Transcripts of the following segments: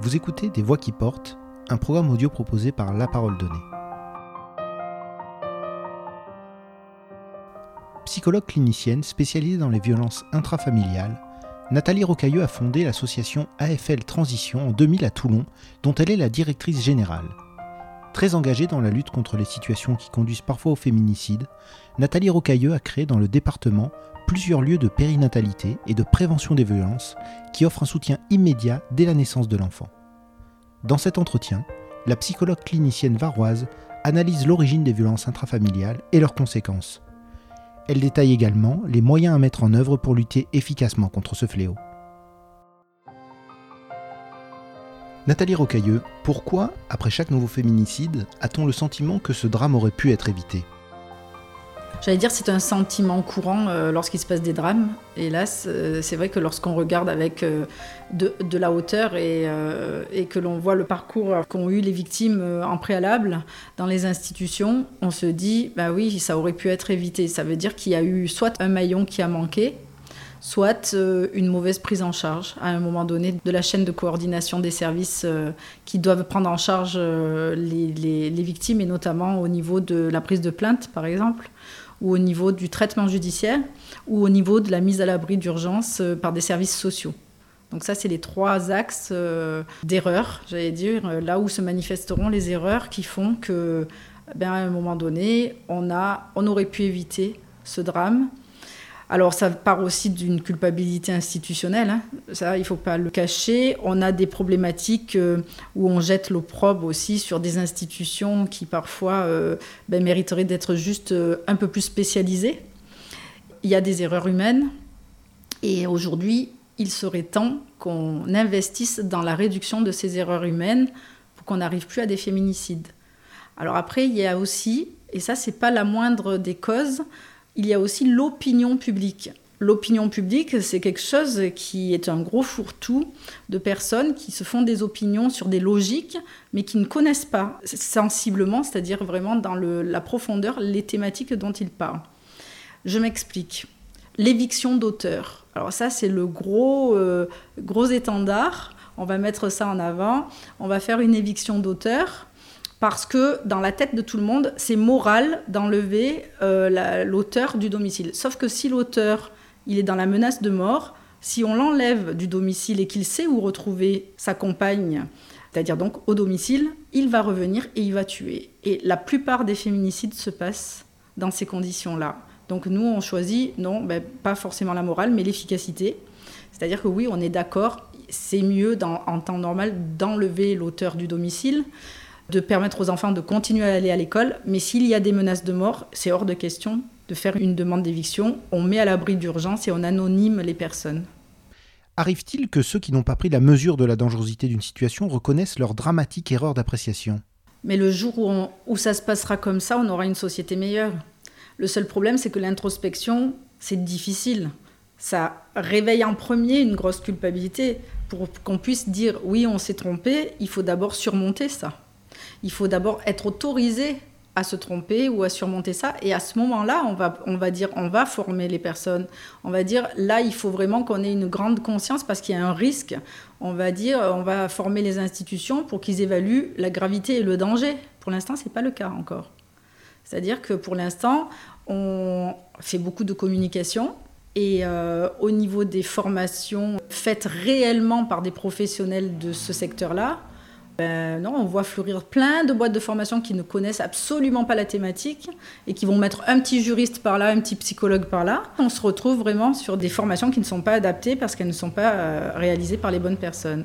Vous écoutez Des Voix qui portent, un programme audio proposé par La Parole Donnée. Psychologue clinicienne spécialisée dans les violences intrafamiliales, Nathalie Rocailleux a fondé l'association AFL Transition en 2000 à Toulon, dont elle est la directrice générale. Très engagée dans la lutte contre les situations qui conduisent parfois au féminicide, Nathalie Rocailleux a créé dans le département plusieurs lieux de périnatalité et de prévention des violences qui offrent un soutien immédiat dès la naissance de l'enfant. Dans cet entretien, la psychologue clinicienne varoise analyse l'origine des violences intrafamiliales et leurs conséquences. Elle détaille également les moyens à mettre en œuvre pour lutter efficacement contre ce fléau. Nathalie Rocailleux, pourquoi, après chaque nouveau féminicide, a-t-on le sentiment que ce drame aurait pu être évité? J'allais dire c'est un sentiment courant euh, lorsqu'il se passe des drames. Hélas, euh, c'est vrai que lorsqu'on regarde avec euh, de, la hauteur et, et que l'on voit le parcours qu'ont eu les victimes en préalable dans les institutions, on se dit, bah oui, ça aurait pu être évité. Ça veut dire qu'il y a eu soit un maillon qui a manqué, soit une mauvaise prise en charge à un moment donné de la chaîne de coordination des services qui doivent prendre en charge les, victimes et notamment au niveau de la prise de plainte par exemple ou au niveau du traitement judiciaire, ou au niveau de la mise à l'abri d'urgence euh, par des services sociaux. Donc ça, c'est les trois axes euh, d'erreur, j'allais dire, euh, là où se manifesteront les erreurs qui font que, ben, à un moment donné, on, a, on aurait pu éviter ce drame alors ça part aussi d'une culpabilité institutionnelle, hein. ça il ne faut pas le cacher. On a des problématiques euh, où on jette l'opprobre aussi sur des institutions qui parfois euh, ben, mériteraient d'être juste euh, un peu plus spécialisées. Il y a des erreurs humaines et aujourd'hui il serait temps qu'on investisse dans la réduction de ces erreurs humaines pour qu'on n'arrive plus à des féminicides. Alors après il y a aussi, et ça c'est pas la moindre des causes, il y a aussi l'opinion publique. L'opinion publique, c'est quelque chose qui est un gros fourre-tout de personnes qui se font des opinions sur des logiques, mais qui ne connaissent pas sensiblement, c'est-à-dire vraiment dans la profondeur, les thématiques dont ils parlent. Je m'explique. L'éviction d'auteur. Alors ça, c'est le gros, euh, gros étendard. On va mettre ça en avant. On va faire une éviction d'auteur parce que dans la tête de tout le monde, c'est moral d'enlever euh, l'auteur du domicile. Sauf que si l'auteur, il est dans la menace de mort, si on l'enlève du domicile et qu'il sait où retrouver sa compagne, c'est-à-dire donc au domicile, il va revenir et il va tuer. Et la plupart des féminicides se passent dans ces conditions-là. Donc nous, on choisit, non, ben, pas forcément la morale, mais l'efficacité. C'est-à-dire que oui, on est d'accord, c'est mieux en temps normal d'enlever l'auteur du domicile de permettre aux enfants de continuer à aller à l'école. Mais s'il y a des menaces de mort, c'est hors de question de faire une demande d'éviction. On met à l'abri d'urgence et on anonyme les personnes. Arrive-t-il que ceux qui n'ont pas pris la mesure de la dangerosité d'une situation reconnaissent leur dramatique erreur d'appréciation? Mais le jour où, où ça se passera comme ça, on aura une société meilleure. Le seul problème, c'est que l'introspection, c'est difficile. Ça réveille en premier une grosse culpabilité. Pour qu'on puisse dire oui, on s'est trompé, il faut d'abord surmonter ça il faut d'abord être autorisé à se tromper ou à surmonter ça. Et à ce moment-là, on va, on va dire, on va former les personnes. On va dire, là, il faut vraiment qu'on ait une grande conscience parce qu'il y a un risque. On va dire, on va former les institutions pour qu'ils évaluent la gravité et le danger. Pour l'instant, ce n'est pas le cas encore. C'est-à-dire que pour l'instant, on fait beaucoup de communication. Et euh, au niveau des formations faites réellement par des professionnels de ce secteur-là, ben non, on voit fleurir plein de boîtes de formation qui ne connaissent absolument pas la thématique et qui vont mettre un petit juriste par là, un petit psychologue par là. On se retrouve vraiment sur des formations qui ne sont pas adaptées parce qu'elles ne sont pas euh, réalisées par les bonnes personnes.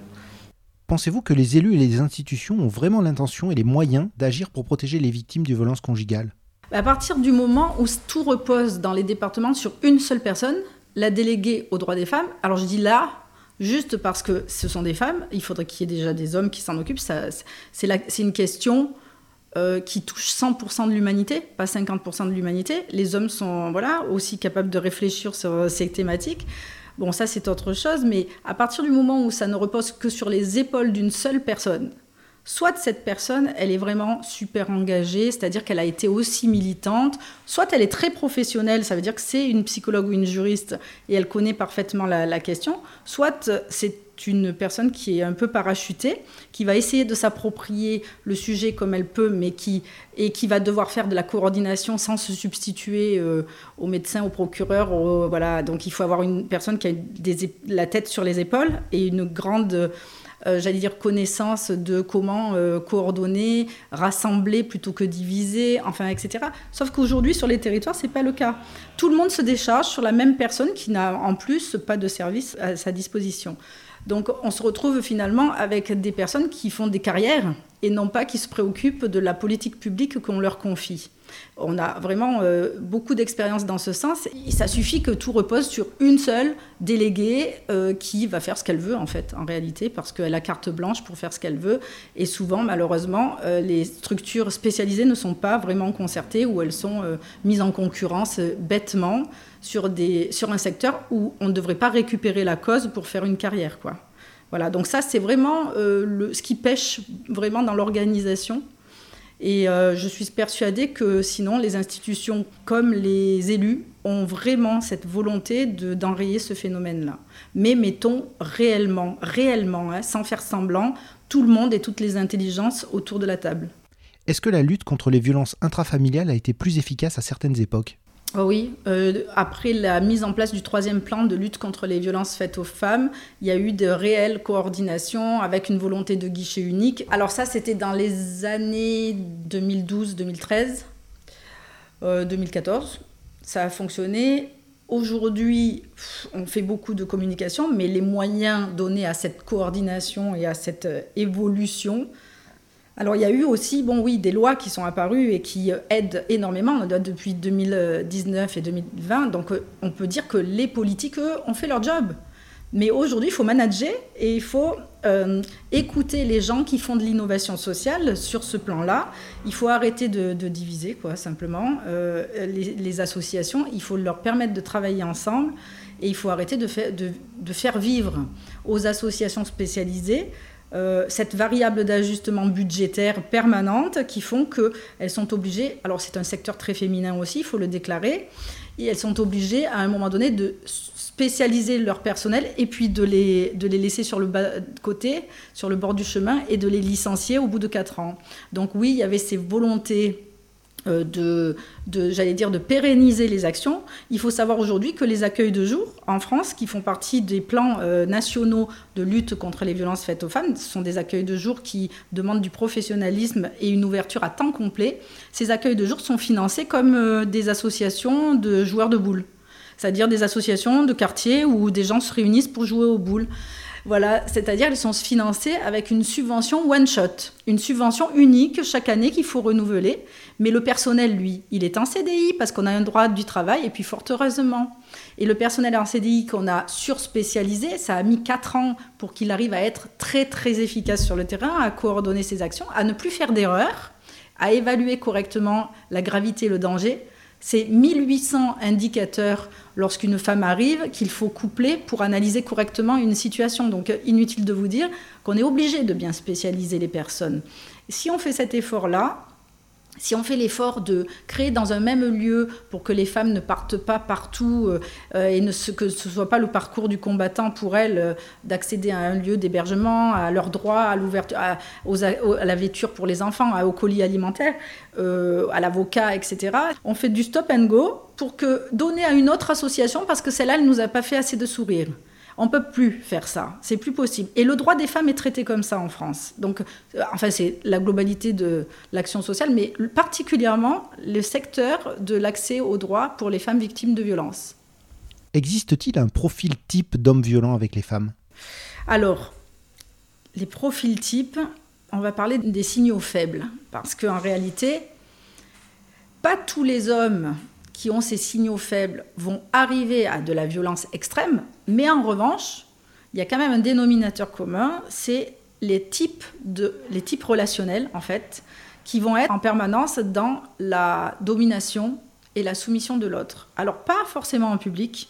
Pensez-vous que les élus et les institutions ont vraiment l'intention et les moyens d'agir pour protéger les victimes de violences conjugales? À partir du moment où tout repose dans les départements sur une seule personne, la déléguée aux droits des femmes, alors je dis là, juste parce que ce sont des femmes, il faudrait qu'il y ait déjà des hommes qui s'en occupent. C'est une question euh, qui touche 100% de l'humanité, pas 50% de l'humanité. Les hommes sont voilà, aussi capables de réfléchir sur ces thématiques. Bon, ça c'est autre chose, mais à partir du moment où ça ne repose que sur les épaules d'une seule personne, soit cette personne, elle est vraiment super engagée, c'est-à-dire qu'elle a été aussi militante, soit elle est très professionnelle, ça veut dire que c'est une psychologue ou une juriste et elle connaît parfaitement la, question, soit c'est une personne qui est un peu parachutée, qui va essayer de s'approprier le sujet comme elle peut, mais qui, et qui va devoir faire de la coordination sans se substituer euh, aux médecins, aux procureurs. voilà. Donc il faut avoir une personne qui a la tête sur les épaules et une grande euh, j'allais dire, connaissance de comment euh, coordonner, rassembler plutôt que diviser, enfin, etc. Sauf qu'aujourd'hui, sur les territoires, ce n'est pas le cas. Tout le monde se décharge sur la même personne qui n'a en plus pas de service à sa disposition. Donc on se retrouve finalement avec des personnes qui font des carrières et non pas qui se préoccupent de la politique publique qu'on leur confie. On a vraiment euh, beaucoup d'expérience dans ce sens. Ça suffit que tout repose sur une seule déléguée euh, qui va faire ce qu'elle veut en fait, en réalité, parce qu'elle a carte blanche pour faire ce qu'elle veut. Et souvent, malheureusement, euh, les structures spécialisées ne sont pas vraiment concertées ou elles sont mises en concurrence bêtement sur, des, sur un secteur où on ne devrait pas récupérer la cause pour faire une carrière. Quoi. Voilà, donc ça, c'est vraiment ce qui pêche vraiment dans l'organisation et euh, je suis persuadée que sinon, les institutions comme les élus ont vraiment cette volonté d'enrayer ce phénomène-là. Mais mettons réellement, réellement, hein, sans faire semblant, tout le monde et toutes les intelligences autour de la table. Est-ce que la lutte contre les violences intrafamiliales a été plus efficace à certaines époques? Oui, euh, après la mise en place du troisième plan de lutte contre les violences faites aux femmes, il y a eu de réelles coordinations avec une volonté de guichet unique. Alors ça, c'était dans les années 2012, 2013, 2014. Ça a fonctionné. Aujourd'hui, on fait beaucoup de communication, mais les moyens donnés à cette coordination et à cette euh, évolution alors il y a eu aussi, bon oui, des lois qui sont apparues et qui euh, aident énormément depuis 2019 et 2020. Donc euh, on peut dire que les politiques, eux, ont fait leur job. Mais aujourd'hui, il faut manager et il faut euh, écouter les gens qui font de l'innovation sociale sur ce plan-là. Il faut arrêter de, diviser, quoi, simplement. les, associations, il faut leur permettre de travailler ensemble et il faut arrêter de faire vivre aux associations spécialisées euh, cette variable d'ajustement budgétaire permanente qui font qu'elles sont obligées, alors c'est un secteur très féminin aussi, il faut le déclarer, et elles sont obligées à un moment donné de spécialiser leur personnel et puis de les, de les laisser sur le bas côté, sur le bord du chemin et de les licencier au bout de 4 ans. Donc oui, il y avait ces volontés de, de j'allais dire, de pérenniser les actions. Il faut savoir aujourd'hui que les accueils de jour en France, qui font partie des plans euh, nationaux de lutte contre les violences faites aux femmes, ce sont des accueils de jour qui demandent du professionnalisme et une ouverture à temps complet. Ces accueils de jour sont financés comme euh, des associations de joueurs de boules, c'est-à-dire des associations de quartier où des gens se réunissent pour jouer aux boules. Voilà, c'est-à-dire qu'ils sont financés avec une subvention one shot, une subvention unique chaque année qu'il faut renouveler. Mais le personnel, lui, il est en CDI parce qu'on a un droit du travail et puis fort heureusement. Et le personnel en CDI qu'on a surspécialisé, ça a mis 4 ans pour qu'il arrive à être très très efficace sur le terrain, à coordonner ses actions, à ne plus faire d'erreurs, à évaluer correctement la gravité et le danger c'est 1800 indicateurs lorsqu'une femme arrive qu'il faut coupler pour analyser correctement une situation. Donc inutile de vous dire qu'on est obligé de bien spécialiser les personnes. Si on fait cet effort-là, si on fait l'effort de créer dans un même lieu pour que les femmes ne partent pas partout euh, euh, et ne, que ce ne soit pas le parcours du combattant pour elles euh, d'accéder à un lieu d'hébergement, à leurs droits, à à, à, la vêture pour les enfants, au colis alimentaire, à l'avocat, etc. On fait du stop and go pour que donner à une autre association parce que celle-là, elle nous a pas fait assez de sourire. On peut plus faire ça, c'est plus possible. Et le droit des femmes est traité comme ça en France. Donc, euh, enfin, c'est la globalité de l'action sociale, mais particulièrement le secteur de l'accès aux droits pour les femmes victimes de violences. Existe-t-il un profil type d'homme violent avec les femmes? Alors, les profils types, on va parler des signaux faibles, parce qu'en réalité, pas tous les hommes qui ont ces signaux faibles vont arriver à de la violence extrême, mais en revanche, il y a quand même un dénominateur commun, c'est les types, les types relationnels, en fait, qui vont être en permanence dans la domination et la soumission de l'autre. Alors, pas forcément en public,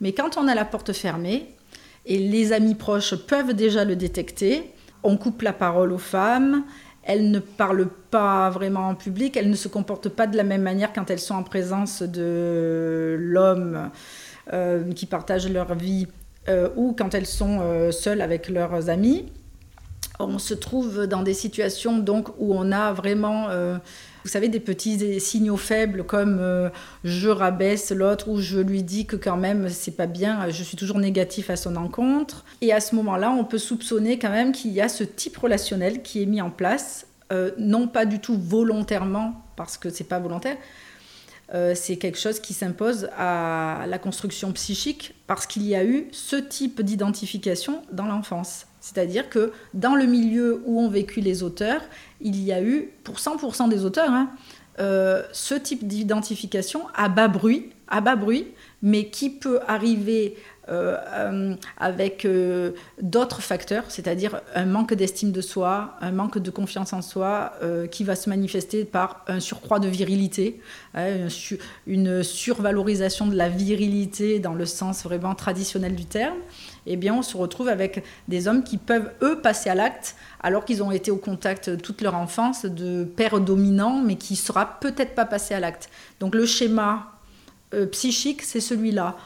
mais quand on a la porte fermée, et les amis proches peuvent déjà le détecter, on coupe la parole aux femmes, elles ne parlent pas vraiment en public, elles ne se comportent pas de la même manière quand elles sont en présence de l'homme euh, qui partage leur vie ou quand elles sont seules avec leurs amis. On se trouve dans des situations donc où on a vraiment vous savez, des petits signaux faibles comme euh, je rabaisse l'autre ou je lui dis que quand même c'est pas bien, je suis toujours négatif à son encontre. Et à ce moment-là, on peut soupçonner quand même qu'il y a ce type relationnel qui est mis en place, euh, non pas du tout volontairement, parce que c'est pas volontaire, euh, c'est quelque chose qui s'impose à la construction psychique parce qu'il y a eu ce type d'identification dans l'enfance. C'est-à-dire que dans le milieu où ont vécu les auteurs, il y a eu, pour 100% des auteurs, hein, euh, ce type d'identification à bas bruit, à bas bruit, mais qui peut arriver euh, euh, avec d'autres facteurs, c'est-à-dire un manque d'estime de soi, un manque de confiance en soi, qui va se manifester par un surcroît de virilité, hein, une survalorisation de la virilité dans le sens vraiment traditionnel du terme eh bien, on se retrouve avec des hommes qui peuvent, eux, passer à l'acte, alors qu'ils ont été au contact toute leur enfance de pères dominants, mais qui ne sera peut-être pas passé à l'acte. Donc, le schéma euh, psychique, c'est celui-là.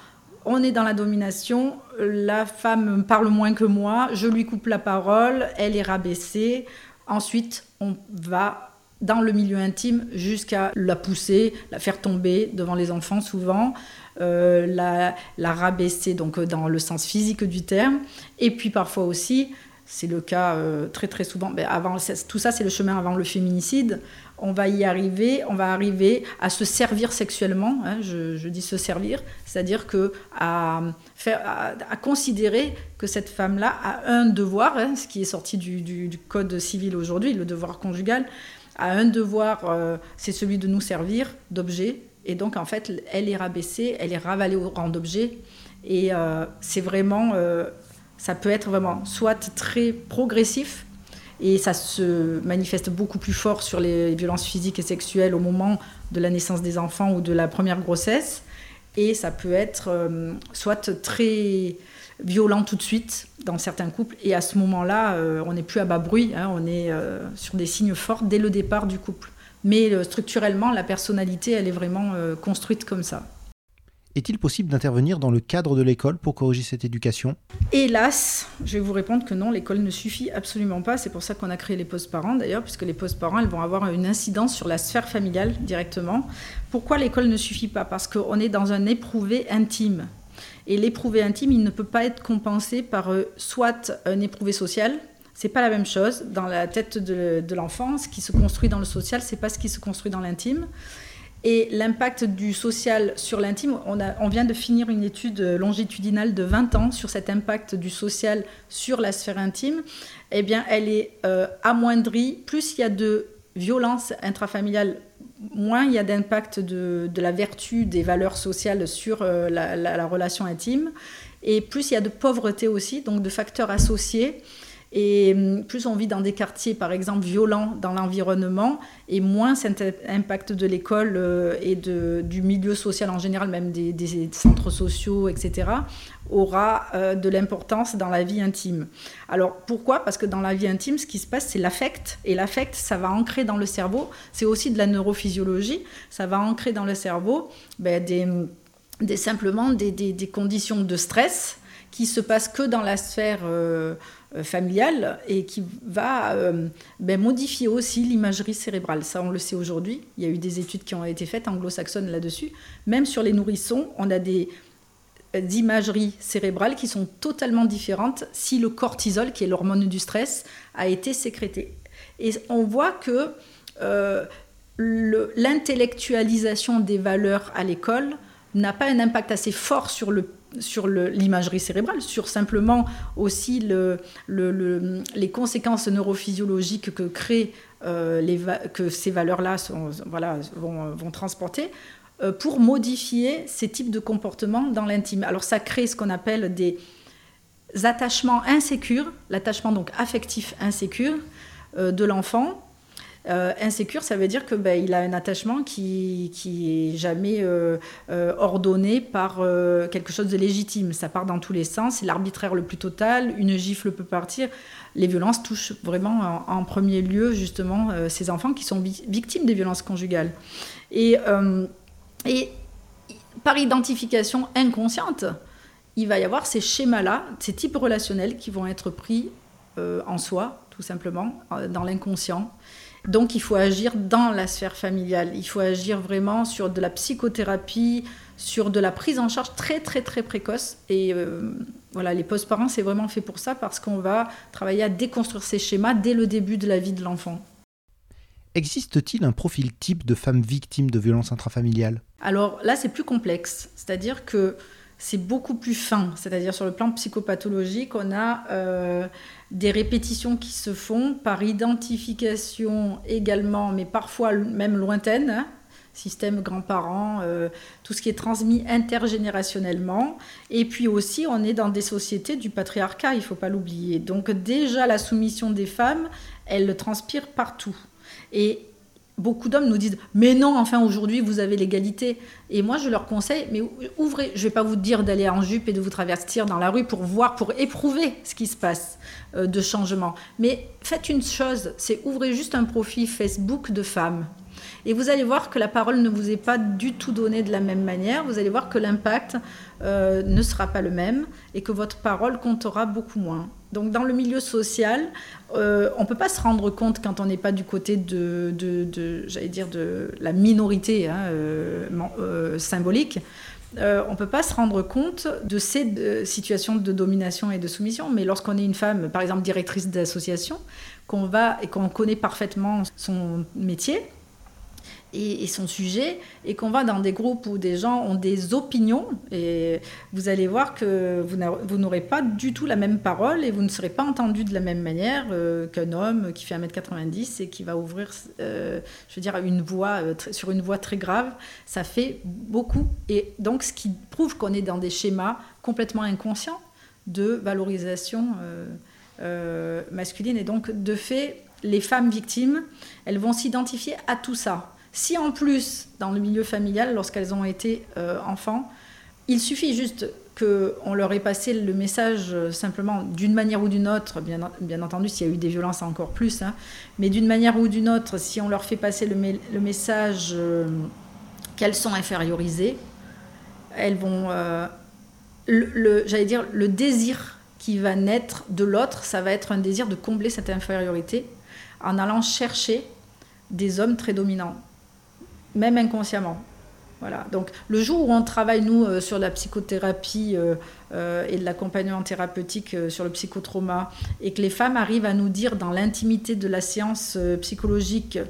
On est dans la domination, la femme parle moins que moi, je lui coupe la parole, elle est rabaissée. Ensuite, on va dans le milieu intime jusqu'à la pousser, la faire tomber devant les enfants souvent. Euh, la, rabaisser donc dans le sens physique du terme. Et puis parfois aussi, c'est le cas euh, très très souvent, mais avant, tout ça c'est le chemin avant le féminicide, on va y arriver, on va arriver à se servir sexuellement, hein, je, dis se servir, c'est-à-dire que à, considérer que cette femme-là a un devoir, hein, ce qui est sorti du, code civil aujourd'hui, le devoir conjugal, a un devoir, c'est celui de nous servir d'objet, et donc, en fait, elle est rabaissée, elle est ravalée au rang d'objet. Et euh, c'est vraiment, euh, ça peut être vraiment soit très progressif, et ça se manifeste beaucoup plus fort sur les violences physiques et sexuelles au moment de la naissance des enfants ou de la première grossesse. Et ça peut être euh, soit très violent tout de suite dans certains couples. Et à ce moment-là, on n'est plus à bas bruit, hein, on est sur des signes forts dès le départ du couple. Mais euh, structurellement, la personnalité, elle est vraiment euh, construite comme ça. Est-il possible d'intervenir dans le cadre de l'école pour corriger cette éducation? Hélas, je vais vous répondre que non, l'école ne suffit absolument pas. C'est pour ça qu'on a créé les postes parents d'ailleurs, puisque les postes parents, elles vont avoir une incidence sur la sphère familiale directement. Pourquoi l'école ne suffit pas? Parce qu'on est dans un éprouvé intime. Et l'éprouvé intime, il ne peut pas être compensé par euh, soit un éprouvé social, c'est pas la même chose dans la tête de, l'enfant. Ce qui se construit dans le social, c'est pas ce qui se construit dans l'intime. Et l'impact du social sur l'intime, on, on, vient de finir une étude longitudinale de 20 ans sur cet impact du social sur la sphère intime. Eh bien, elle est euh, amoindrie. Plus il y a de violence intrafamiliale, moins il y a d'impact de, la vertu des valeurs sociales sur euh, la, relation intime. Et plus il y a de pauvreté aussi, donc de facteurs associés et hum, plus on vit dans des quartiers, par exemple, violents dans l'environnement, et moins cet impact de l'école euh, et de, du milieu social en général, même des, centres sociaux, etc., aura euh, de l'importance dans la vie intime. Alors pourquoi? Parce que dans la vie intime, ce qui se passe, c'est l'affect. Et l'affect, ça va ancrer dans le cerveau. C'est aussi de la neurophysiologie. Ça va ancrer dans le cerveau ben, des, des, simplement des, des, conditions de stress qui se passent que dans la sphère... Euh, familiale et qui va euh, ben, modifier aussi l'imagerie cérébrale. Ça, on le sait aujourd'hui. Il y a eu des études qui ont été faites anglo-saxonnes là-dessus. Même sur les nourrissons, on a des euh, imageries cérébrales qui sont totalement différentes si le cortisol, qui est l'hormone du stress, a été sécrété. Et on voit que l'intellectualisation des valeurs à l'école n'a pas un impact assez fort sur le sur l'imagerie cérébrale, sur simplement aussi le, les conséquences neurophysiologiques que créent euh, que ces valeurs-là vont, transporter euh, pour modifier ces types de comportements dans l'intime. Alors ça crée ce qu'on appelle des attachements insécures, l'attachement donc affectif insécure euh, de l'enfant euh, insécure, ça veut dire que ben, il a un attachement qui qui est jamais euh, euh, ordonné par quelque chose de légitime. Ça part dans tous les sens. C'est l'arbitraire le plus total. Une gifle peut partir. Les violences touchent vraiment en, premier lieu justement ces enfants qui sont victimes des violences conjugales. Et, et par identification inconsciente, il va y avoir ces schémas-là, ces types relationnels qui vont être pris euh, en soi, tout simplement, euh, dans l'inconscient. Donc il faut agir dans la sphère familiale, il faut agir vraiment sur de la psychothérapie, sur de la prise en charge très très très précoce. Et euh, voilà, les post-parents, c'est vraiment fait pour ça, parce qu'on va travailler à déconstruire ces schémas dès le début de la vie de l'enfant. Existe-t-il un profil type de femme victime de violences intrafamiliales? Alors là, c'est plus complexe. C'est-à-dire que c'est beaucoup plus fin. C'est-à-dire sur le plan psychopathologique, on a euh, des répétitions qui se font par identification également, mais parfois même lointaine. Hein. système grands-parents, euh, tout ce qui est transmis intergénérationnellement. Et puis aussi, on est dans des sociétés du patriarcat, il ne faut pas l'oublier. Donc déjà, la soumission des femmes, elle le transpire partout. Et beaucoup d'hommes nous disent mais non enfin aujourd'hui vous avez l'égalité et moi je leur conseille mais ouvrez je vais pas vous dire d'aller en jupe et de vous traverser dans la rue pour voir pour éprouver ce qui se passe euh, de changement mais faites une chose c'est ouvrez juste un profil Facebook de femmes et vous allez voir que la parole ne vous est pas du tout donnée de la même manière. Vous allez voir que l'impact euh, ne sera pas le même et que votre parole comptera beaucoup moins. Donc dans le milieu social, euh, on ne peut pas se rendre compte quand on n'est pas du côté de, la minorité hein, euh, symbolique. on ne peut pas se rendre compte de ces situations de domination et de soumission, mais lorsqu'on est une femme, par exemple directrice d'association, qu'on va et qu'on connaît parfaitement son métier, et, son sujet, et qu'on va dans des groupes où des gens ont des opinions, et vous allez voir que vous n'aurez pas du tout la même parole et vous ne serez pas entendu de la même manière euh, qu'un homme qui fait 1m90 et qui va ouvrir, euh, je veux dire, une voix, euh, sur une voix très grave. Ça fait beaucoup. Et donc, ce qui prouve qu'on est dans des schémas complètement inconscients de valorisation masculine. Et donc, de fait, les femmes victimes, elles vont s'identifier à tout ça. Si en plus, dans le milieu familial, lorsqu'elles ont été euh, enfants, il suffit juste qu'on leur ait passé le message euh, simplement d'une manière ou d'une autre, bien, entendu s'il y a eu des violences encore plus, hein, mais d'une manière ou d'une autre, si on leur fait passer le, message euh, qu'elles sont infériorisées, elles vont... J'allais dire, le désir qui va naître de l'autre, ça va être un désir de combler cette infériorité en allant chercher des hommes très dominants même inconsciemment. Voilà. Donc le jour où on travaille, nous, euh, sur la psychothérapie euh, euh, et de l'accompagnement thérapeutique sur le psychotrauma, et que les femmes arrivent à nous dire dans l'intimité de la séance psychologique,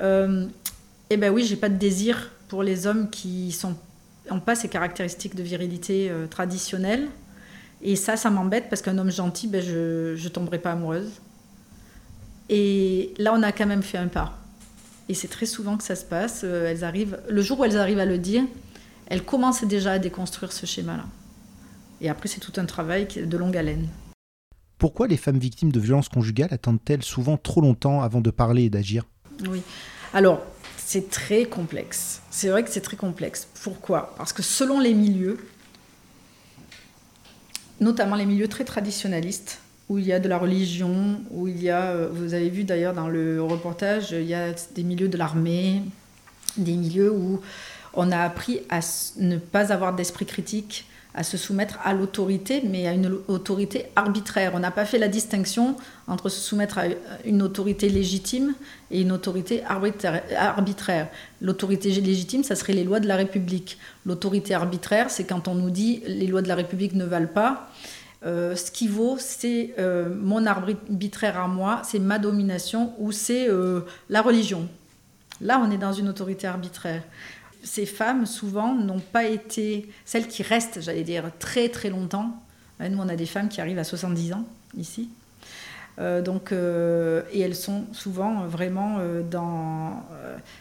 eh ben oui, j'ai pas de désir pour les hommes qui n'ont pas ces caractéristiques de virilité traditionnelles. Et ça, ça m'embête parce qu'un homme gentil, ben, je ne tomberai pas amoureuse. Et là, on a quand même fait un pas. Et c'est très souvent que ça se passe. Euh, elles arrivent, le jour où elles arrivent à le dire, elles commencent déjà à déconstruire ce schéma-là. Et après, c'est tout un travail de longue haleine. Pourquoi les femmes victimes de violences conjugales attendent-elles souvent trop longtemps avant de parler et d'agir? Oui. Alors, c'est très complexe. C'est vrai que c'est très complexe. Pourquoi? Parce que selon les milieux, notamment les milieux très traditionnalistes, où il y a de la religion, où il y a, euh, vous avez vu d'ailleurs dans le reportage, il y a des milieux de l'armée, des milieux où on a appris à ne pas avoir d'esprit critique, à se soumettre à l'autorité, mais à une autorité arbitraire. On n'a pas fait la distinction entre se soumettre à une autorité légitime et une autorité arbitraire. L'autorité légitime, ça serait les lois de la République. L'autorité arbitraire, c'est quand on nous dit les lois de la République ne valent pas euh, ce qui vaut, c'est euh, mon arbitraire à moi, c'est ma domination ou c'est euh, la religion. Là, on est dans une autorité arbitraire. Ces femmes, souvent, n'ont pas été celles qui restent, j'allais dire, très très longtemps. Nous, on a des femmes qui arrivent à 70 ans ici. donc, et elles sont souvent vraiment dans.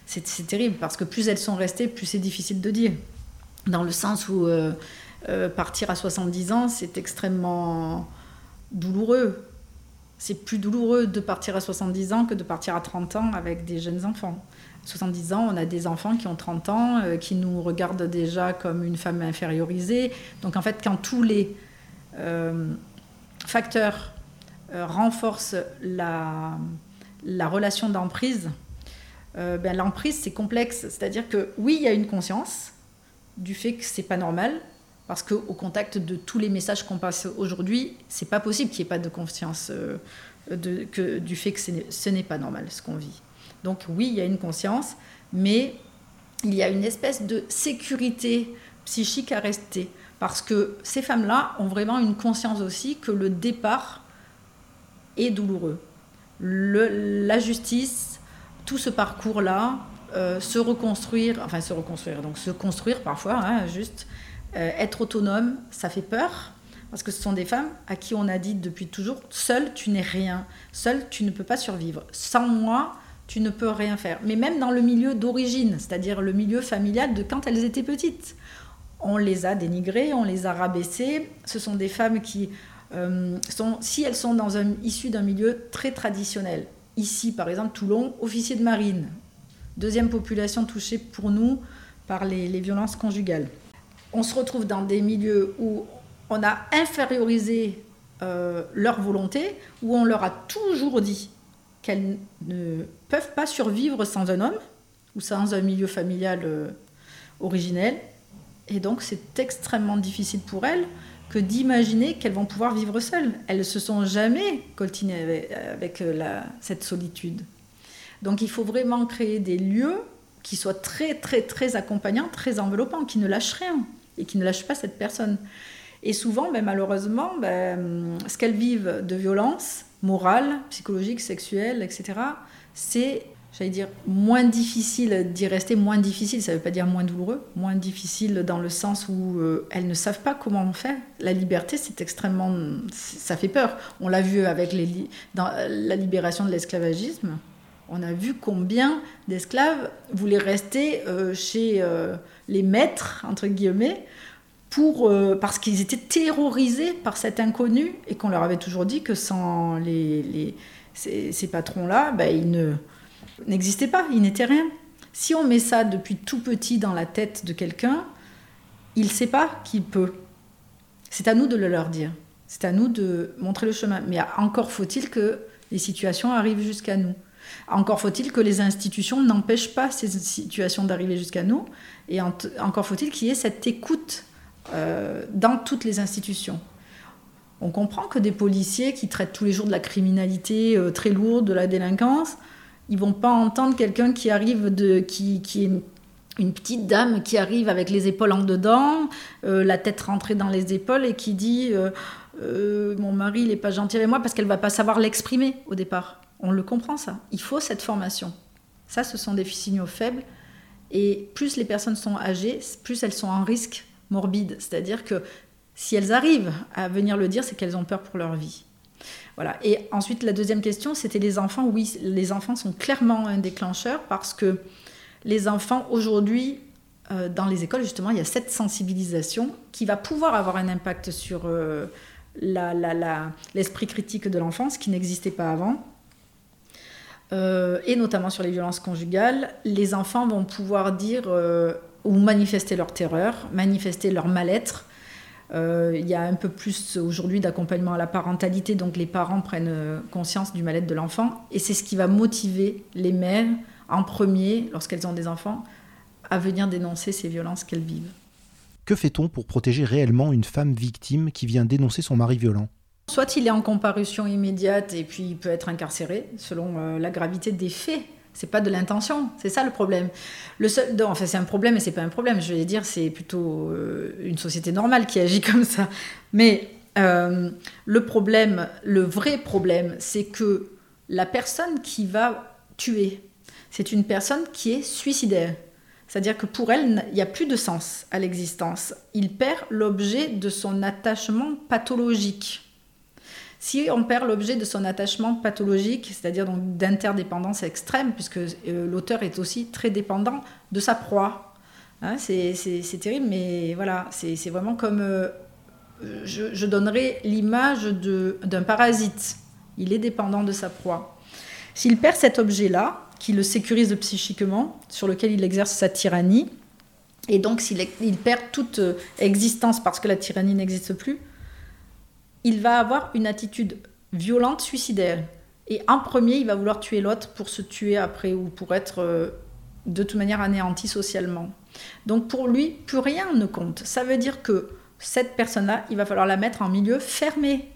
c'est terrible parce que plus elles sont restées, plus c'est difficile de dire. Dans le sens où euh, partir à 70 ans, c'est extrêmement douloureux. C'est plus douloureux de partir à 70 ans que de partir à 30 ans avec des jeunes enfants. À 70 ans, on a des enfants qui ont 30 ans, euh, qui nous regardent déjà comme une femme infériorisée. Donc en fait, quand tous les euh, facteurs renforcent la, la relation d'emprise, ben, l'emprise, c'est complexe. C'est-à-dire que oui, il y a une conscience du fait que c'est pas normal, Parce qu'au contact de tous les messages qu'on passe aujourd'hui, c'est pas possible qu'il n'y ait pas de conscience euh, du fait que ce n'est pas normal ce qu'on vit. Donc oui, il y a une conscience, mais il y a une espèce de sécurité psychique à rester. Parce que ces femmes-là ont vraiment une conscience aussi que le départ est douloureux. La justice, tout ce parcours-là, euh, se reconstruire, enfin se reconstruire, donc se construire parfois, hein, juste euh, être autonome, ça fait peur. Parce que ce sont des femmes à qui on a dit depuis toujours, seule tu n'es rien, seule tu ne peux pas survivre. Sans moi, tu ne peux rien faire. Mais même dans le milieu d'origine, c'est-à-dire le milieu familial de quand elles étaient petites, on les a dénigrées, on les a rabaissées. Ce sont des femmes qui euh, sont, si elles sont dans un, issues d'un milieu très traditionnel, ici par exemple Toulon, officier de marine, deuxième population touchée pour nous par les, violences conjugales. On se retrouve dans des milieux où on a infériorisé euh, leur volonté, où on leur a toujours dit qu'elles ne peuvent pas survivre sans un homme ou sans un milieu familial euh, originel. Et donc c'est extrêmement difficile pour elles que d'imaginer qu'elles vont pouvoir vivre seules. Elles ne se sont jamais coltinées avec, euh, cette solitude. Donc il faut vraiment créer des lieux qui soient très très très accompagnants, très enveloppants, qui ne lâchent rien et qui ne lâchent pas cette personne. Et souvent, ben, malheureusement, ben, ce qu'elles vivent de violence morale, psychologique, sexuelle, etc., c'est, j'allais dire, moins difficile d'y rester, moins difficile, ça ne veut pas dire moins douloureux, moins difficile dans le sens où euh, elles ne savent pas comment on fait. La liberté, c'est extrêmement... ça fait peur. On l'a vu avec dans la libération de l'esclavagisme. On a vu combien d'esclaves voulaient rester euh, chez euh, les maîtres, entre guillemets, pour, euh, parce qu'ils étaient terrorisés par cet inconnu et qu'on leur avait toujours dit que sans ces, patrons-là, ben, ils ne, n'existaient pas, ils n'étaient rien. Si on met ça depuis tout petit dans la tête de quelqu'un, il ne sait pas qu'il peut. C'est à nous de le leur dire. C'est à nous de montrer le chemin. Mais encore faut-il que les situations arrivent jusqu'à nous. Encore faut-il que les institutions n'empêchent pas ces situations d'arriver jusqu'à nous. Et encore faut-il qu'il y ait cette écoute euh, dans toutes les institutions. On comprend que des policiers qui traitent tous les jours de la criminalité euh, très lourde, de la délinquance, ils vont pas entendre quelqu'un qui arrive de qui, est une petite dame qui arrive avec les épaules en dedans, euh, la tête rentrée dans les épaules et qui dit mon mari il n'est pas gentil avec moi parce qu'elle va pas savoir l'exprimer au départ. On le comprend ça. Il faut cette formation. Ça, ce sont des signaux faibles. Et plus les personnes sont âgées, plus elles sont en risque morbide. C'est-à-dire que si elles arrivent à venir le dire, c'est qu'elles ont peur pour leur vie. Voilà. Et ensuite, la deuxième question, c'était les enfants. Oui, les enfants sont clairement un déclencheur parce que les enfants, aujourd'hui, euh, dans les écoles, justement, il y a cette sensibilisation qui va pouvoir avoir un impact sur euh, l'esprit critique de l'enfance qui n'existait pas avant. Euh, et notamment sur les violences conjugales, les enfants vont pouvoir dire ou manifester leur terreur, manifester leur mal-être. Euh, il y a un peu plus aujourd'hui d'accompagnement à la parentalité, donc les parents prennent euh, conscience du mal-être de l'enfant, et c'est ce qui va motiver les mères en premier, lorsqu'elles ont des enfants, à venir dénoncer ces violences qu'elles vivent. Que fait-on pour protéger réellement une femme victime qui vient dénoncer son mari violent? Soit il est en comparution immédiate et puis il peut être incarcéré selon euh, la gravité des faits c'est pas de l'intention, c'est ça le problème. Le seul, enfin c'est un problème et c'est pas un problème. Je vais dire c'est plutôt euh, une société normale qui agit comme ça. Mais euh, le problème, le vrai problème, c'est que la personne qui va tuer, c'est une personne qui est suicidaire. C'est-à-dire que pour elle, il n'y a plus de sens à l'existence. Il perd l'objet de son attachement pathologique. Si on perd l'objet de son attachement pathologique, c'est-à-dire d'interdépendance extrême, puisque euh, l'auteur est aussi très dépendant de sa proie. Hein, c'est terrible, mais voilà, c'est vraiment comme... Euh, je, donnerais l'image d'un parasite. Il est dépendant de sa proie. S'il perd cet objet-là, qui le sécurise psychiquement, sur lequel il exerce sa tyrannie, et donc s'il il perd toute euh, existence parce que la tyrannie n'existe plus, il va avoir une attitude violente, suicidaire. Et en premier, il va vouloir tuer l'autre pour se tuer après ou pour être euh, de toute manière anéanti socialement. Donc pour lui, plus rien ne compte. Ça veut dire que cette personne-là, il va falloir la mettre en milieu fermé,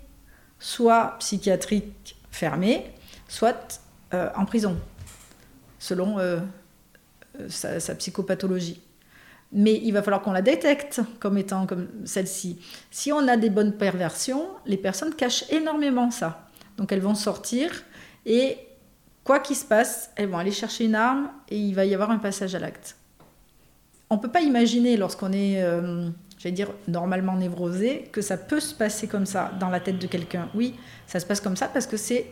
soit psychiatrique fermé, soit euh, en prison, selon euh, sa, psychopathologie. Mais il va falloir qu'on la détecte comme étant comme celle-ci. Si on a des bonnes perversions, les personnes cachent énormément ça. Donc elles vont sortir et quoi qu'il se passe, elles vont aller chercher une arme et il va y avoir un passage à l'acte. On ne peut pas imaginer lorsqu'on est vais dire, normalement névrosé, que ça peut se passer comme ça dans la tête de quelqu'un. Oui, ça se passe comme ça parce que c'est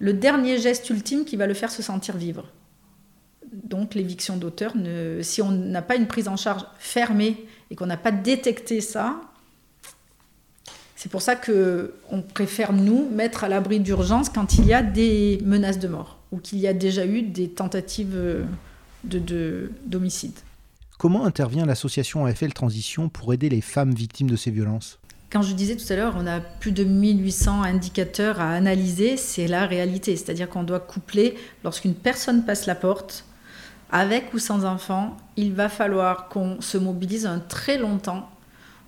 le dernier geste ultime qui va le faire se sentir vivre. Donc l'éviction d'auteur, si on n'a pas une prise en charge fermée et qu'on n'a pas détecté ça, c'est pour ça que on préfère nous mettre à l'abri d'urgence quand il y a des menaces de mort ou qu'il y a déjà eu des tentatives de d'homicide. Comment intervient l'association AFL Transition pour aider les femmes victimes de ces violences? Quand je disais tout à l'heure, on a plus de 1800 indicateurs à analyser, c'est la réalité. C'est-à-dire qu'on doit coupler, lorsqu'une personne passe la porte, avec ou sans enfant, il va falloir qu'on se mobilise un très longtemps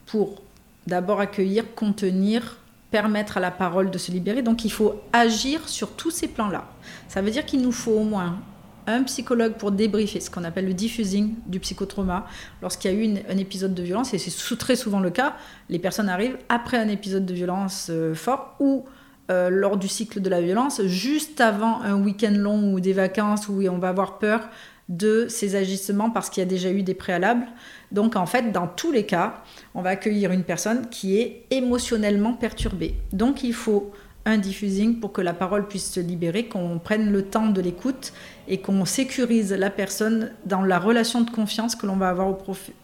pour d'abord accueillir, contenir, permettre à la parole de se libérer. Donc il faut agir sur tous ces plans-là. Ça veut dire qu'il nous faut au moins un psychologue pour débriefer, ce qu'on appelle le diffusing du psychotrauma. Lorsqu'il y a eu un épisode de violence, et c'est très souvent le cas, les personnes arrivent après un épisode de violence euh, fort ou euh, lors du cycle de la violence, juste avant un week-end long ou des vacances où on va avoir peur de ces agissements parce qu'il y a déjà eu des préalables. Donc en fait, dans tous les cas, on va accueillir une personne qui est émotionnellement perturbée. Donc il faut un diffusing pour que la parole puisse se libérer, qu'on prenne le temps de l'écoute et qu'on sécurise la personne dans la relation de confiance que l'on va avoir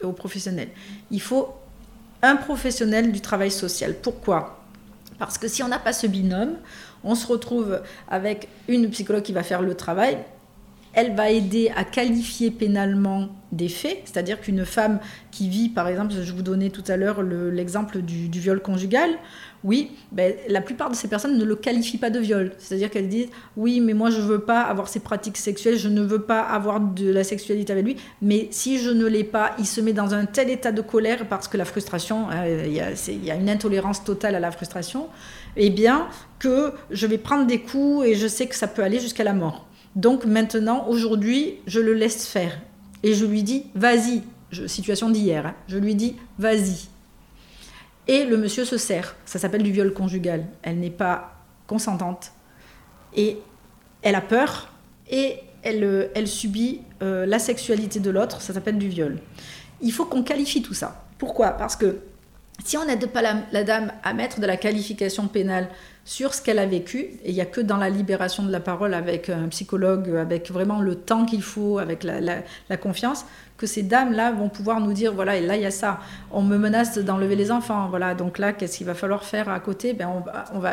au, professionnel. Il faut un professionnel du travail social. Pourquoi? Parce que si on n'a pas ce binôme, on se retrouve avec une psychologue qui va faire le travail, elle va aider à qualifier pénalement des faits, c'est-à-dire qu'une femme qui vit, par exemple, je vous donnais tout à l'heure l'exemple du, viol conjugal, oui, ben, la plupart de ces personnes ne le qualifient pas de viol. C'est-à-dire qu'elles disent oui, mais moi je ne veux pas avoir ces pratiques sexuelles, je ne veux pas avoir de la sexualité avec lui, mais si je ne l'ai pas, il se met dans un tel état de colère parce que la frustration, euh, il y, a une intolérance totale à la frustration, eh bien que je vais prendre des coups et je sais que ça peut aller jusqu'à la mort. Donc maintenant, aujourd'hui, je le laisse faire. Et je lui dis, vas-y, situation d'hier, hein. je lui dis, vas-y. Et le monsieur se sert. Ça s'appelle du viol conjugal. Elle n'est pas consentante. Et elle a peur et elle, euh, subit euh, la sexualité de l'autre. Ça s'appelle du viol. Il faut qu'on qualifie tout ça. Pourquoi? Parce que si on n'aide pas la, dame à mettre de la qualification pénale sur ce qu'elle a vécu, et il n'y a que dans la libération de la parole avec un psychologue, avec vraiment le temps qu'il faut, avec la, confiance, que ces dames-là vont pouvoir nous dire, voilà, et là il y a ça, on me menace d'enlever les enfants, voilà, donc là, qu'est-ce qu'il va falloir faire à côté? Ben, on, va,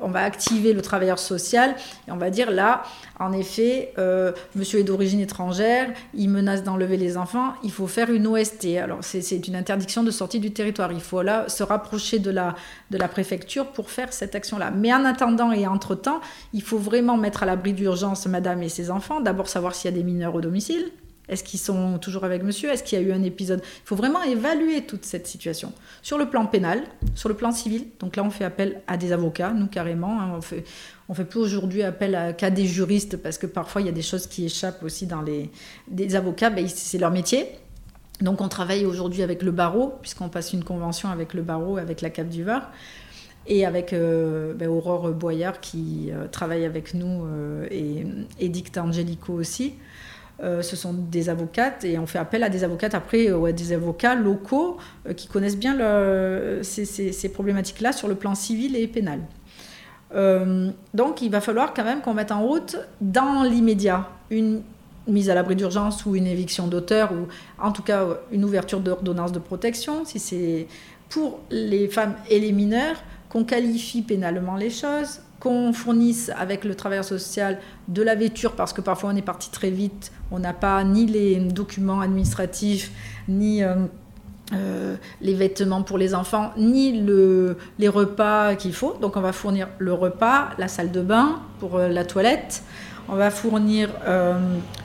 on va activer le travailleur social et on va dire là, en effet, euh, monsieur est d'origine étrangère, il menace d'enlever les enfants, il faut faire une OST. Alors c'est une interdiction de sortie du territoire. Il faut là se rapprocher de la, de la préfecture pour faire cette Mais en attendant et entre-temps, il faut vraiment mettre à l'abri d'urgence madame et ses enfants. D'abord savoir s'il y a des mineurs au domicile. Est-ce qu'ils sont toujours avec monsieur? Est-ce qu'il y a eu un épisode? Il faut vraiment évaluer toute cette situation. Sur le plan pénal, sur le plan civil, donc là on fait appel à des avocats, nous carrément. Hein, on fait, on fait plus aujourd'hui appel qu'à des juristes parce que parfois il y a des choses qui échappent aussi dans les des avocats. Ben, c'est leur métier. Donc on travaille aujourd'hui avec le barreau puisqu'on passe une convention avec le barreau, avec la Cap du Var et avec euh, ben, Aurore Boyard qui euh, travaille avec nous euh, et Edicte Angelico aussi. Ce sont des avocates et on fait appel à des avocates après ou à des avocats locaux qui connaissent bien ces, problématiques-là sur le plan civil et pénal. Donc il va falloir quand même qu'on mette en route dans l'immédiat une mise à l'abri d'urgence ou une éviction d'auteur ou en tout cas une ouverture d'ordonnance de protection si c'est pour les femmes et les mineurs qu'on qualifie pénalement les choses qu'on fournisse avec le travailleur social de la vêture, parce que parfois on est parti très vite, on n'a pas ni les documents administratifs, ni euh, euh, les vêtements pour les enfants, ni le, les repas qu'il faut. Donc on va fournir le repas, la salle de bain pour euh, la toilette. On va fournir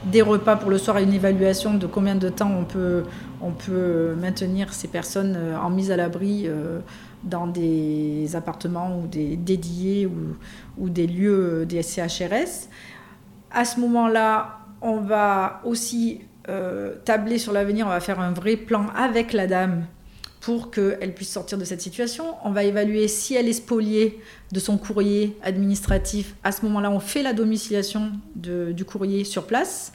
des repas pour le soir et une évaluation de combien de temps on peut maintenir ces personnes en mise à l'abri dans des appartements ou des dédiés ou, ou des lieux des CHRS. À ce moment-là, on va aussi euh, tabler sur l'avenir, on va faire un vrai plan avec la dame pour qu'elle puisse sortir de cette situation. On va évaluer si elle est spoliée de son courrier administratif. À ce moment-là, on fait la domiciliation du courrier sur place.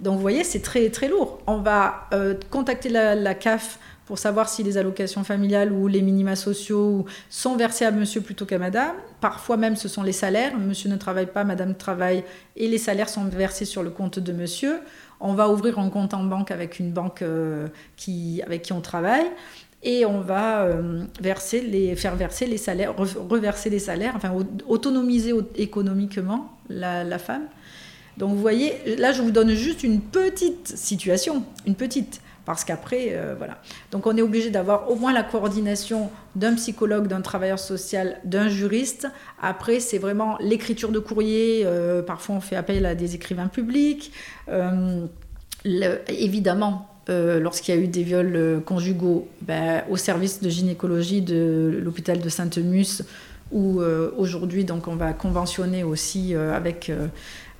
Donc vous voyez, c'est très très lourd. On va euh, contacter la, CAF pour savoir si les allocations familiales ou les minima sociaux sont versés à monsieur plutôt qu'à madame. Parfois même ce sont les salaires. Monsieur ne travaille pas, madame travaille et les salaires sont versés sur le compte de monsieur. On va ouvrir un compte en banque avec une banque euh, qui, avec qui on travaille et on va euh, verser les, faire verser les salaires, reverser les salaires, enfin autonomiser économiquement la, la, femme. Donc vous voyez, là je vous donne juste une petite situation, une petite. Parce qu'après, euh, voilà. Donc on est obligé d'avoir au moins la coordination d'un psychologue, d'un travailleur social, d'un juriste. Après, c'est vraiment l'écriture de courrier. Euh, parfois, on fait appel à des écrivains publics. Euh, évidemment, lorsqu'il y a eu des viols conjugaux, ben, au service de gynécologie de l'hôpital de Sainte-Mus, où aujourd'hui, donc, on va conventionner aussi avec,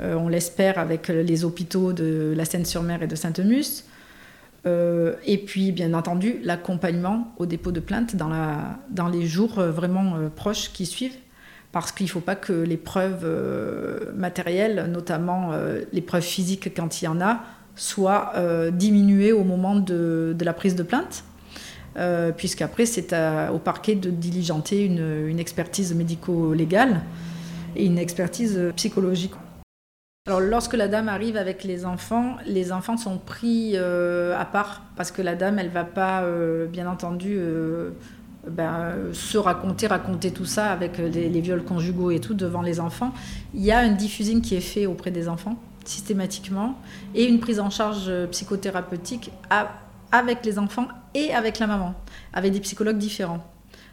on l'espère, avec les hôpitaux de la Seine-sur-Mer et de Sainte-Mus. Euh, et puis, bien entendu, l'accompagnement au dépôt de plainte dans, les jours euh, vraiment euh, proches qui suivent. Parce qu'il ne faut pas que les preuves matérielles, notamment les preuves physiques quand il y en a, soient diminuées au moment de, la prise de plainte. Puisqu'après, c'est au parquet de diligenter une expertise médico-légale et une expertise psychologique. Alors lorsque la dame arrive avec les enfants, les enfants sont pris euh, à part parce que la dame, elle va pas, euh, bien entendu, euh, ben, se raconter, raconter tout ça avec les, viols conjugaux et tout devant les enfants. Il y a un diffusing qui est fait auprès des enfants systématiquement et une prise en charge psychothérapeutique avec les enfants et avec la maman, avec des psychologues différents.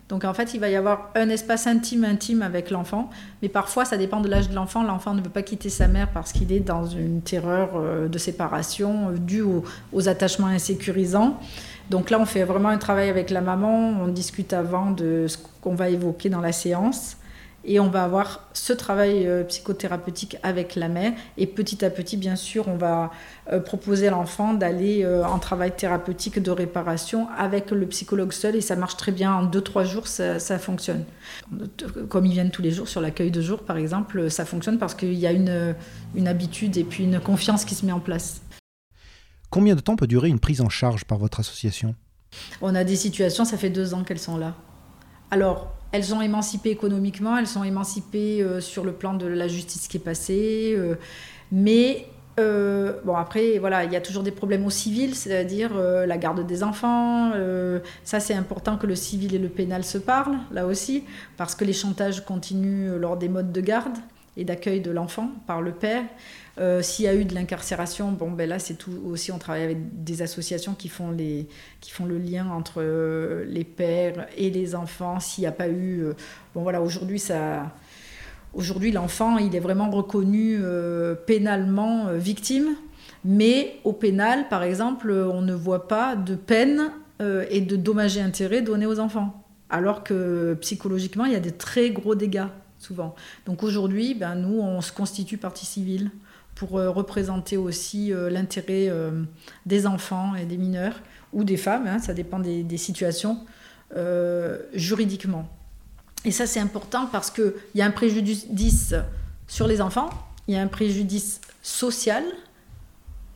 Donc en fait, il va y avoir un espace intime, intime avec l'enfant, mais parfois ça dépend de l'âge de l'enfant. L'enfant ne veut pas quitter sa mère parce qu'il est dans une terreur euh, de séparation euh, due aux, attachements insécurisants. Donc là, on fait vraiment un travail avec la maman, on discute avant de ce qu'on va évoquer dans la séance. Et on va avoir ce travail euh, psychothérapeutique avec la mère. Et petit à petit, bien sûr, on va euh, proposer à l'enfant d'aller euh, en travail thérapeutique de réparation avec le psychologue seul. Et ça marche très bien. En deux, trois jours, ça, fonctionne. Comme ils viennent tous les jours sur l'accueil de jour, par exemple, ça fonctionne parce qu'il y a une, une habitude et puis une confiance qui se met en place. Combien de temps peut durer une prise en charge par votre association? On a des situations, ça fait deux ans qu'elles sont là. Alors, elles sont émancipées économiquement, elles sont émancipées euh, sur le plan de la justice qui est passée, euh, mais euh, bon après voilà, il y a toujours des problèmes au civil, c'est-à-dire la garde des enfants. ça c'est important que le civil et le pénal se parlent là aussi, parce que les chantages continuent lors des modes de garde et d'accueil de l'enfant par le père. Euh, s'il y a eu de l'incarcération, bon, ben là, c'est tout aussi, on travaille avec des associations qui font, les, qui font le lien entre euh, les pères et les enfants. S'il n'y a pas eu. Euh, bon, voilà, aujourd'hui, ça. Aujourd'hui, l'enfant, il est vraiment reconnu pénalement victime, mais au pénal, par exemple, on ne voit pas de peine et de dommages et intérêts donnés aux enfants. Alors que psychologiquement, il y a des très gros dégâts, souvent. Donc aujourd'hui, ben, nous, on se constitue partie civile pour euh, représenter aussi euh, l'intérêt euh, des enfants et des mineurs ou des femmes, hein, ça dépend des, situations, juridiquement. Et ça, c'est important parce qu'il y a un préjudice sur les enfants, il y a un préjudice social,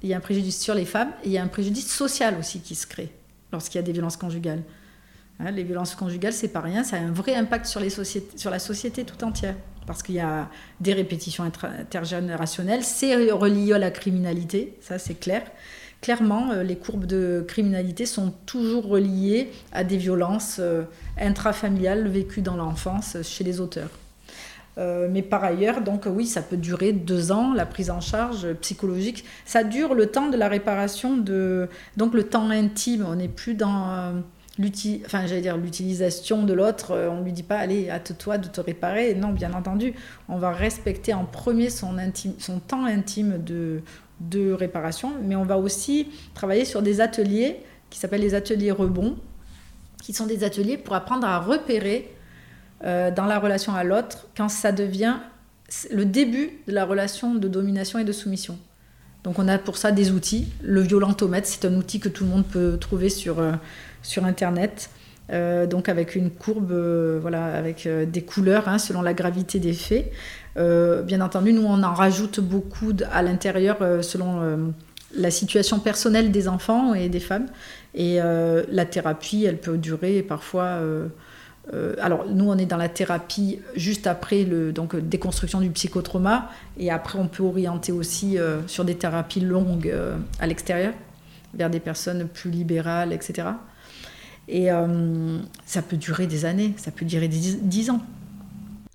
il y a un préjudice sur les femmes, et il y a un préjudice social aussi qui se crée lorsqu'il y a des violences conjugales. Hein, les violences conjugales, c'est pas rien, ça a un vrai impact sur, les sociétés, sur la société tout entière parce qu'il y a des répétitions intergénérationnelles. C'est relié à la criminalité, ça c'est clair. Clairement, euh, les courbes de criminalité sont toujours reliées à des violences euh, intrafamiliales vécues dans l'enfance chez les auteurs. Euh, mais par ailleurs, donc oui, ça peut durer deux ans, la prise en charge psychologique. Ça dure le temps de la réparation, de, donc le temps intime. On n'est plus dans enfin, j'allais dire l'utilisation de l'autre. Euh, on lui dit pas, allez, hâte-toi de te réparer. Non, bien entendu, on va respecter en premier son, intime, son temps intime de, de réparation, mais on va aussi travailler sur des ateliers qui s'appellent les ateliers rebond, qui sont des ateliers pour apprendre à repérer euh, dans la relation à l'autre quand ça devient le début de la relation de domination et de soumission. Donc on a pour ça des outils. Le violentomètre, c'est un outil que tout le monde peut trouver sur, euh, Internet. Euh, donc avec une courbe, euh, voilà, avec des couleurs hein, selon la gravité des faits. bien entendu, nous on en rajoute beaucoup à l'intérieur selon la situation personnelle des enfants et des femmes. Et la thérapie, elle peut durer parfois euh, alors nous, on est dans la thérapie juste après le donc déconstruction du psychotrauma, et après on peut orienter aussi euh, sur des thérapies longues euh, à l'extérieur, vers des personnes plus libérales, etc. Et ça peut durer des années, ça peut durer dix ans.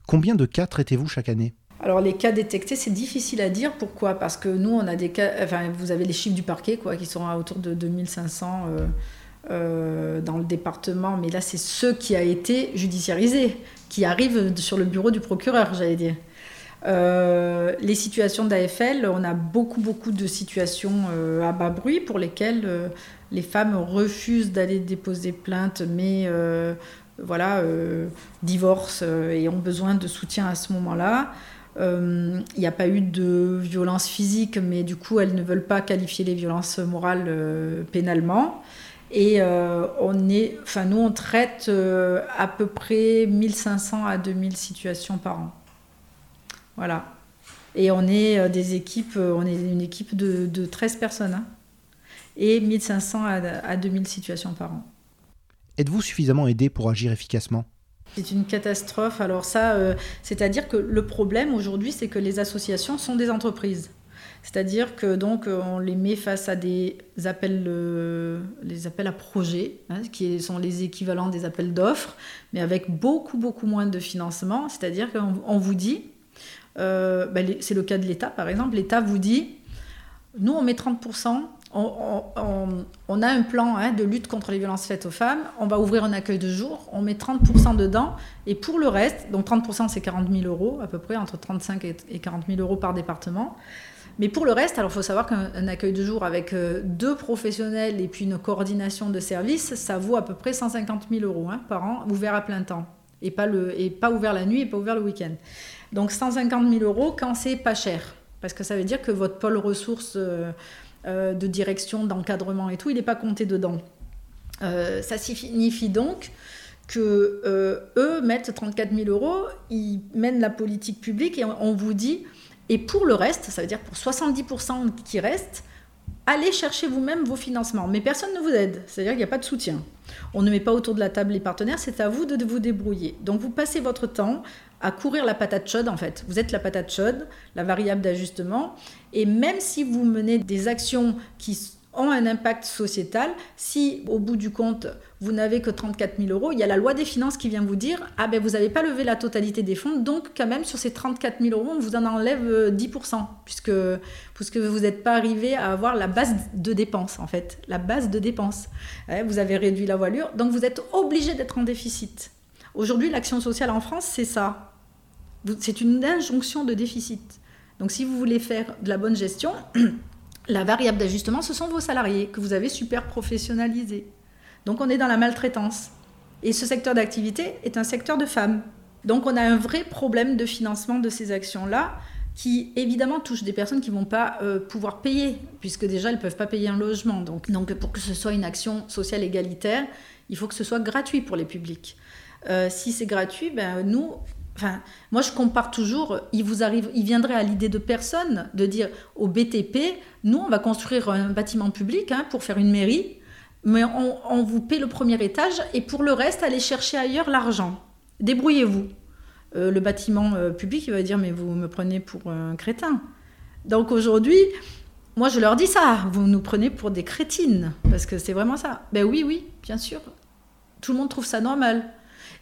Combien de cas traitez-vous chaque année? Alors les cas détectés, c'est difficile à dire. Pourquoi? Parce que nous, on a des cas, enfin vous avez les chiffres du parquet, quoi, qui sont autour de 2500 euh, dans le département, mais là c'est ceux qui a été judiciarisé, qui arrivent sur le bureau du procureur, j'allais dire. Euh, les situations d'AFL, on a beaucoup beaucoup de situations euh, à bas bruit pour lesquelles les femmes refusent d'aller déposer plainte, mais voilà, divorcent et ont besoin de soutien à ce moment-là. Il n'y a pas eu de violence physique, mais du coup, elles ne veulent pas qualifier les violences morales pénalement. Et euh, on est, enfin nous on traite euh, à peu près 1500 à 2000 situations par an. Voilà. Et on est euh, des équipes, on est une équipe de, de 13 personnes. Hein. et 1500 à, à 2000 situations par an. Êtes-vous suffisamment aidé pour agir efficacement? C'est une catastrophe. Alors ça, c'est-à-dire que le problème aujourd'hui, c'est que les associations sont des entreprises. C'est-à-dire que donc on les met face à des appels, euh, les appels à projets, hein, qui sont les équivalents des appels d'offres, mais avec beaucoup beaucoup moins de financement. C'est-à-dire qu'on vous dit, euh, ben, c'est le cas de l'État par exemple, l'État vous dit, nous on met 30%, on, a un plan hein, de lutte contre les violences faites aux femmes, on va ouvrir un accueil de jour, on met 30% dedans, et pour le reste, donc 30% c'est 40 000 euros à peu près, entre 35 et 40 000 euros par département. Mais pour le reste, alors il faut savoir qu'un accueil de jour avec euh, deux professionnels et puis une coordination de service, ça vaut à peu près 150 000 euros hein, par an, ouvert à plein temps. Et pas, ouvert la nuit et pas ouvert le week-end. Donc 150 000 euros quand c'est pas cher. Parce que ça veut dire que votre pôle ressources euh, euh, de direction, d'encadrement et tout, il n'est pas compté dedans. ça signifie donc que eux mettent 34 000 euros, ils mènent la politique publique et on vous dit et pour le reste, ça veut dire pour 70% qui restent, allez chercher vous-même vos financements. Mais personne ne vous aide, c'est-à-dire qu'il n'y a pas de soutien. On ne met pas autour de la table les partenaires, c'est à vous de vous débrouiller. Donc vous passez votre temps à courir la patate chaude en fait. Vous êtes la patate chaude, la variable d'ajustement. Et même si vous menez des actions qui ont un impact sociétal. Si au bout du compte, vous n'avez que 34 000 euros, il y a la loi des finances qui vient vous dire Ah ben vous n'avez pas levé la totalité des fonds, donc quand même sur ces 34 000 euros, on vous en enlève 10%, euh, puisque, puisque vous n'êtes pas arrivé à avoir la base de dépenses en fait. La base de dépenses. vous avez réduit la voilure, donc vous êtes obligé d'être en déficit. Aujourd'hui, l'action sociale en France, c'est ça. C'est une injonction de déficit. Donc si vous voulez faire de la bonne gestion, La variable d'ajustement, ce sont vos salariés que vous avez super professionnalisés. Donc on est dans la maltraitance. Et ce secteur d'activité est un secteur de femmes. Donc on a un vrai problème de financement de ces actions-là qui évidemment touche des personnes qui ne vont pas euh, pouvoir payer, puisque déjà elles ne peuvent pas payer un logement. Donc, pour que ce soit une action sociale égalitaire, il faut que ce soit gratuit pour les publics. Euh, si c'est gratuit, ben, nous, Moi, je compare toujours. Il vous arrive, il viendrait à l'idée de personne de dire au BTP, nous, on va construire un bâtiment public hein, pour faire une mairie, mais on, vous paie le premier étage et pour le reste, allez chercher ailleurs l'argent. Débrouillez-vous. Euh, le bâtiment euh, public, il va dire, mais vous me prenez pour un crétin. Donc aujourd'hui, moi, je leur dis ça. Vous nous prenez pour des crétines, parce que c'est vraiment ça. Ben oui, oui, bien sûr. Tout le monde trouve ça normal.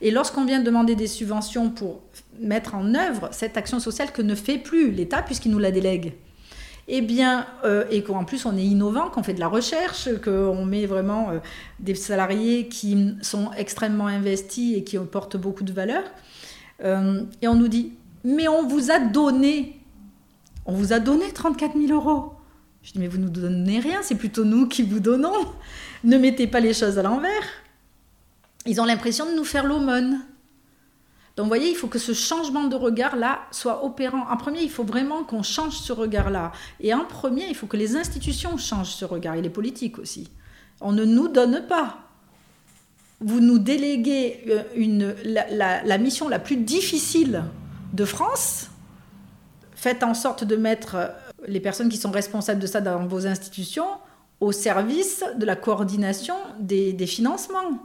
Et lorsqu'on vient demander des subventions pour mettre en œuvre cette action sociale que ne fait plus l'État puisqu'il nous la délègue, eh bien, euh, et qu'en plus on est innovant, qu'on fait de la recherche, qu'on met vraiment euh, des salariés qui sont extrêmement investis et qui apportent beaucoup de valeur. Euh, et on nous dit, mais on vous a donné, on vous a donné 34 000 euros. Je dis, mais vous ne nous donnez rien, c'est plutôt nous qui vous donnons. Ne mettez pas les choses à l'envers. Ils ont l'impression de nous faire l'aumône. Donc vous voyez, il faut que ce changement de regard-là soit opérant. En premier, il faut vraiment qu'on change ce regard-là. Et en premier, il faut que les institutions changent ce regard, et les politiques aussi. On ne nous donne pas. Vous nous déléguez euh, la, mission la plus difficile de France. Faites en sorte de mettre euh, les personnes qui sont responsables de ça dans vos institutions au service de la coordination des financements.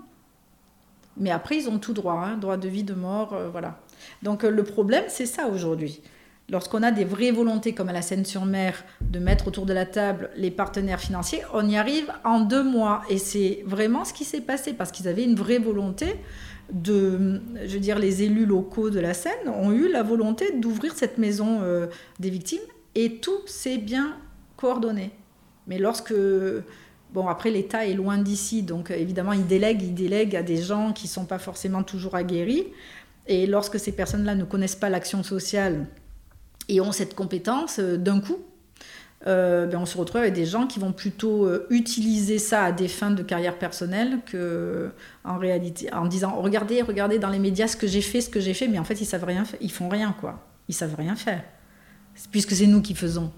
Mais après, ils ont tout droit, hein, droit de vie, de mort, euh, voilà. Donc euh, le problème, c'est ça aujourd'hui. Lorsqu'on a des vraies volontés, comme à la Seine-sur-Mer, de mettre autour de la table les partenaires financiers, on y arrive en deux mois. Et c'est vraiment ce qui s'est passé, parce qu'ils avaient une vraie volonté de, je veux dire, les élus locaux de la Seine ont eu la volonté d'ouvrir cette maison euh, des victimes, et tout s'est bien coordonné. Mais lorsque Bon, après, l'État est loin d'ici, donc euh, évidemment, il délègue, il délègue à des gens qui ne sont pas forcément toujours aguerris. Et lorsque ces personnes-là ne connaissent pas l'action sociale et ont cette compétence, euh, d'un coup, euh, ben on se retrouve avec des gens qui vont plutôt utiliser ça à des fins de carrière personnelle que en réalité en disant regardez regardez dans les médias ce que j'ai fait ce que j'ai fait mais en fait ils savent rien ils font rien quoi ils savent rien faire puisque c'est nous qui faisons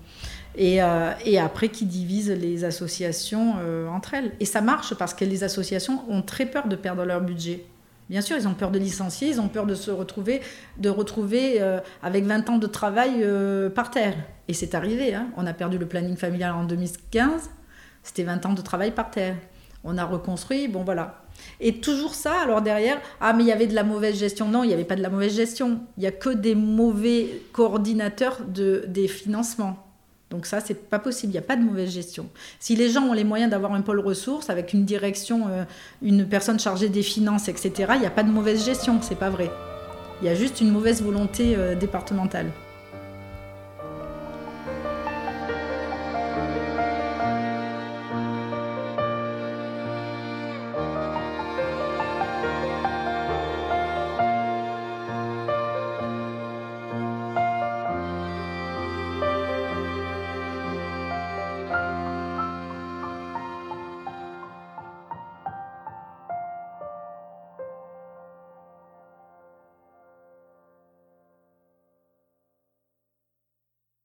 euh, et, après qui divise les associations euh, entre elles. Et ça marche parce que les associations ont très peur de perdre leur budget. Bien sûr, ils ont peur de licencier, ils ont peur de se retrouver, de retrouver euh, avec 20 ans de travail par terre. Et c'est arrivé, hein. on a perdu le planning familial en 2015, c'était 20 ans de travail par terre. On a reconstruit, bon voilà. Et toujours ça, alors derrière, ah mais il y avait de la mauvaise gestion. Non, il n'y avait pas de la mauvaise gestion. Il n'y a que des mauvais coordinateurs de, des financements. Donc ça, c'est pas possible. Il n'y a pas de mauvaise gestion. Si les gens ont les moyens d'avoir un pôle ressources avec une direction, euh, une personne chargée des finances, etc., il n'y a pas de mauvaise gestion. C'est pas vrai. Il y a juste une mauvaise volonté euh, départementale.